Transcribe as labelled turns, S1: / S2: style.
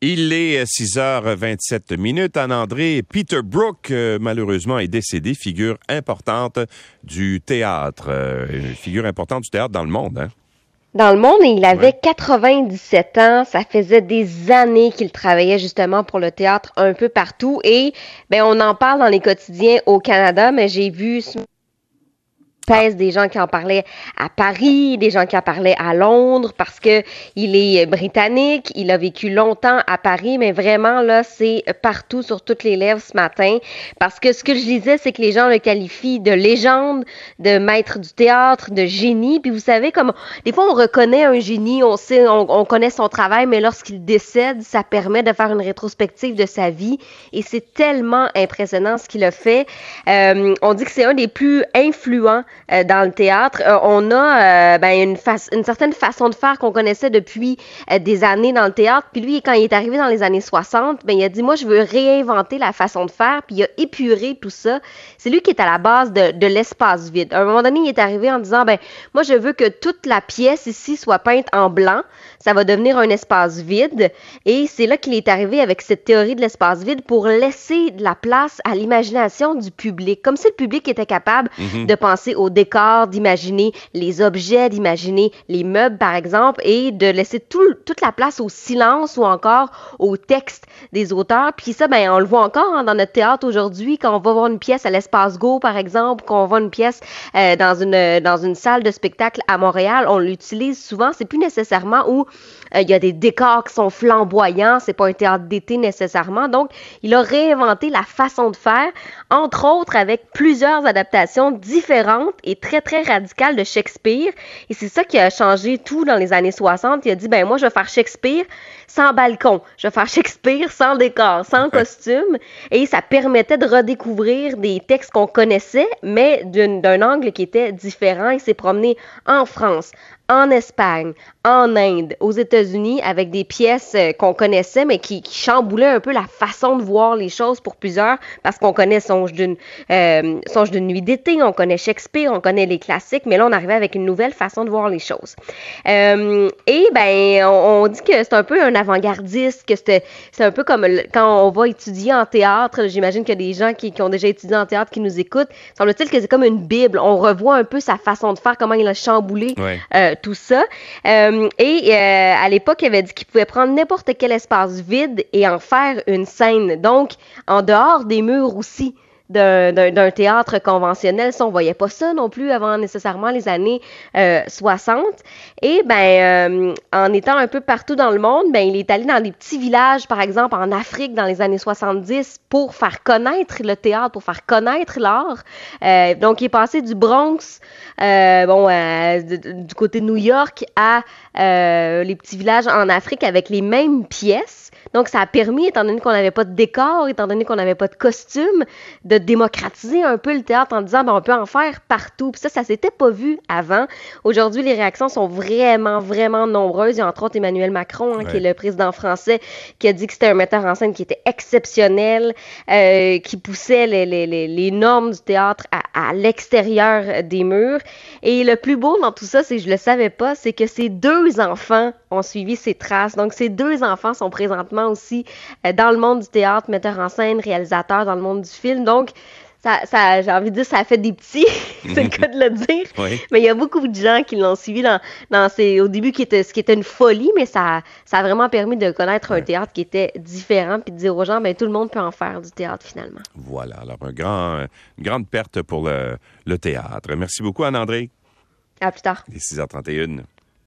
S1: Il est 6h27 minutes. Anne-André Peter Brook, euh, malheureusement, est décédé, figure importante du théâtre, euh, figure importante du théâtre dans le monde. Hein?
S2: Dans le monde, il avait 97 ans. Ça faisait des années qu'il travaillait justement pour le théâtre un peu partout. Et ben, on en parle dans les quotidiens au Canada, mais j'ai vu des gens qui en parlaient à Paris, des gens qui en parlaient à Londres parce que il est britannique, il a vécu longtemps à Paris, mais vraiment là, c'est partout sur toutes les lèvres ce matin parce que ce que je disais, c'est que les gens le qualifient de légende, de maître du théâtre, de génie. Puis vous savez comme des fois on reconnaît un génie, on sait, on, connaît son travail, mais lorsqu'il décède, ça permet de faire une rétrospective de sa vie et c'est tellement impressionnant ce qu'il a fait. Euh, on dit que c'est un des plus influents euh, dans le théâtre. Euh, on a euh, ben, une, une certaine façon de faire qu'on connaissait depuis des années dans le théâtre. Puis lui, quand il est arrivé dans les années 60, ben, il a dit, moi, je veux réinventer la façon de faire. Puis il a épuré tout ça. C'est lui qui est à la base de, de l'espace vide. À un moment donné, il est arrivé en disant, ben, moi, je veux que toute la pièce ici soit peinte en blanc. Ça va devenir un espace vide. Et c'est là qu'il est arrivé avec cette théorie de l'espace vide pour laisser de la place à l'imagination du public. Comme si le public était capable mm-hmm. de penser au décor, d'imaginer les objets, d'imaginer les meubles, par exemple, et de laisser toute la place au silence ou encore au texte des auteurs. Puis ça, ben, on le voit encore hein, dans notre théâtre aujourd'hui, quand on va voir une pièce à l'Espace Go, par exemple, quand on voit une pièce euh, dans, une, dans une salle de spectacle à Montréal, on l'utilise souvent. C'est plus nécessairement où euh, il y a des décors qui sont flamboyants, c'est pas un théâtre d'été nécessairement. Donc, il a réinventé la façon de faire, entre autres avec plusieurs adaptations différentes et très, très radicales de Shakespeare. Et c'est ça qui a changé tout dans les années 60. Il a dit, ben moi, je vais faire Shakespeare sans balcon. Je vais faire Shakespeare sans décor, sans costume. Et ça permettait de redécouvrir des textes qu'on connaissait, mais d'un angle qui était différent. Il s'est promené en France, en Espagne, en Inde, aux États-Unis, avec des pièces euh, qu'on connaissait, mais qui, qui, chamboulaient un peu la façon de voir les choses pour plusieurs, parce qu'on connaît Songe d'une euh, Songe d'une nuit d'été, on connaît Shakespeare, on connaît les classiques, mais là, on arrivait avec une nouvelle façon de voir les choses. Euh, et ben, on, dit que c'est un peu un avant-gardiste, que c'est un peu comme quand on va étudier en théâtre. J'imagine qu'il y a des gens qui, qui, ont déjà étudié en théâtre qui nous écoutent. Semble-t-il que c'est comme une bible. On revoit un peu sa façon de faire, comment il a chamboulé euh, tout ça. Euh, et euh, à l'époque, il avait dit qu'il pouvait prendre n'importe quel espace vide et en faire une scène. Donc, en dehors des murs aussi d'un théâtre conventionnel. Ça, on voyait pas ça non plus avant nécessairement les années 60. Euh, et ben, en étant un peu partout dans le monde, ben, il est allé dans des petits villages, par exemple en Afrique dans les années 70, pour faire connaître le théâtre, pour faire connaître l'art. Euh, donc, il est passé du Bronx, euh, bon, du côté de New York, à les petits villages en Afrique avec les mêmes pièces. Donc, ça a permis, étant donné qu'on n'avait pas de décor, étant donné qu'on n'avait pas de costume, de démocratiser un peu le théâtre en disant, ben, on peut en faire partout. Puis ça, ça s'était pas vu avant. Aujourd'hui, les réactions sont vraiment, vraiment nombreuses. Il y a entre autres Emmanuel Macron, hein, qui est le président français, qui a dit que c'était un metteur en scène qui était exceptionnel, euh, qui poussait les, les, les, normes du théâtre à, à l'extérieur des murs. Et le plus beau dans tout ça, c'est je le savais pas, c'est que ces deux enfants ont suivi ses traces. Donc, ces deux enfants sont présentement aussi euh, dans le monde du théâtre, metteurs en scène, réalisateurs dans le monde du film. Donc, ça, ça j'ai envie de dire, ça a fait des petits, c'est le cas de le dire. Mais il y a beaucoup de gens qui l'ont suivi dans, dans ces, au début, qui était, ce qui était une folie, mais ça, ça a vraiment permis de connaître un théâtre qui était différent, puis de dire aux gens, ben tout le monde peut en faire du théâtre finalement.
S1: Voilà, alors un grand, une grande perte pour le, le théâtre. Merci beaucoup, Anne-André.
S2: À plus tard.
S1: Il est 6h31.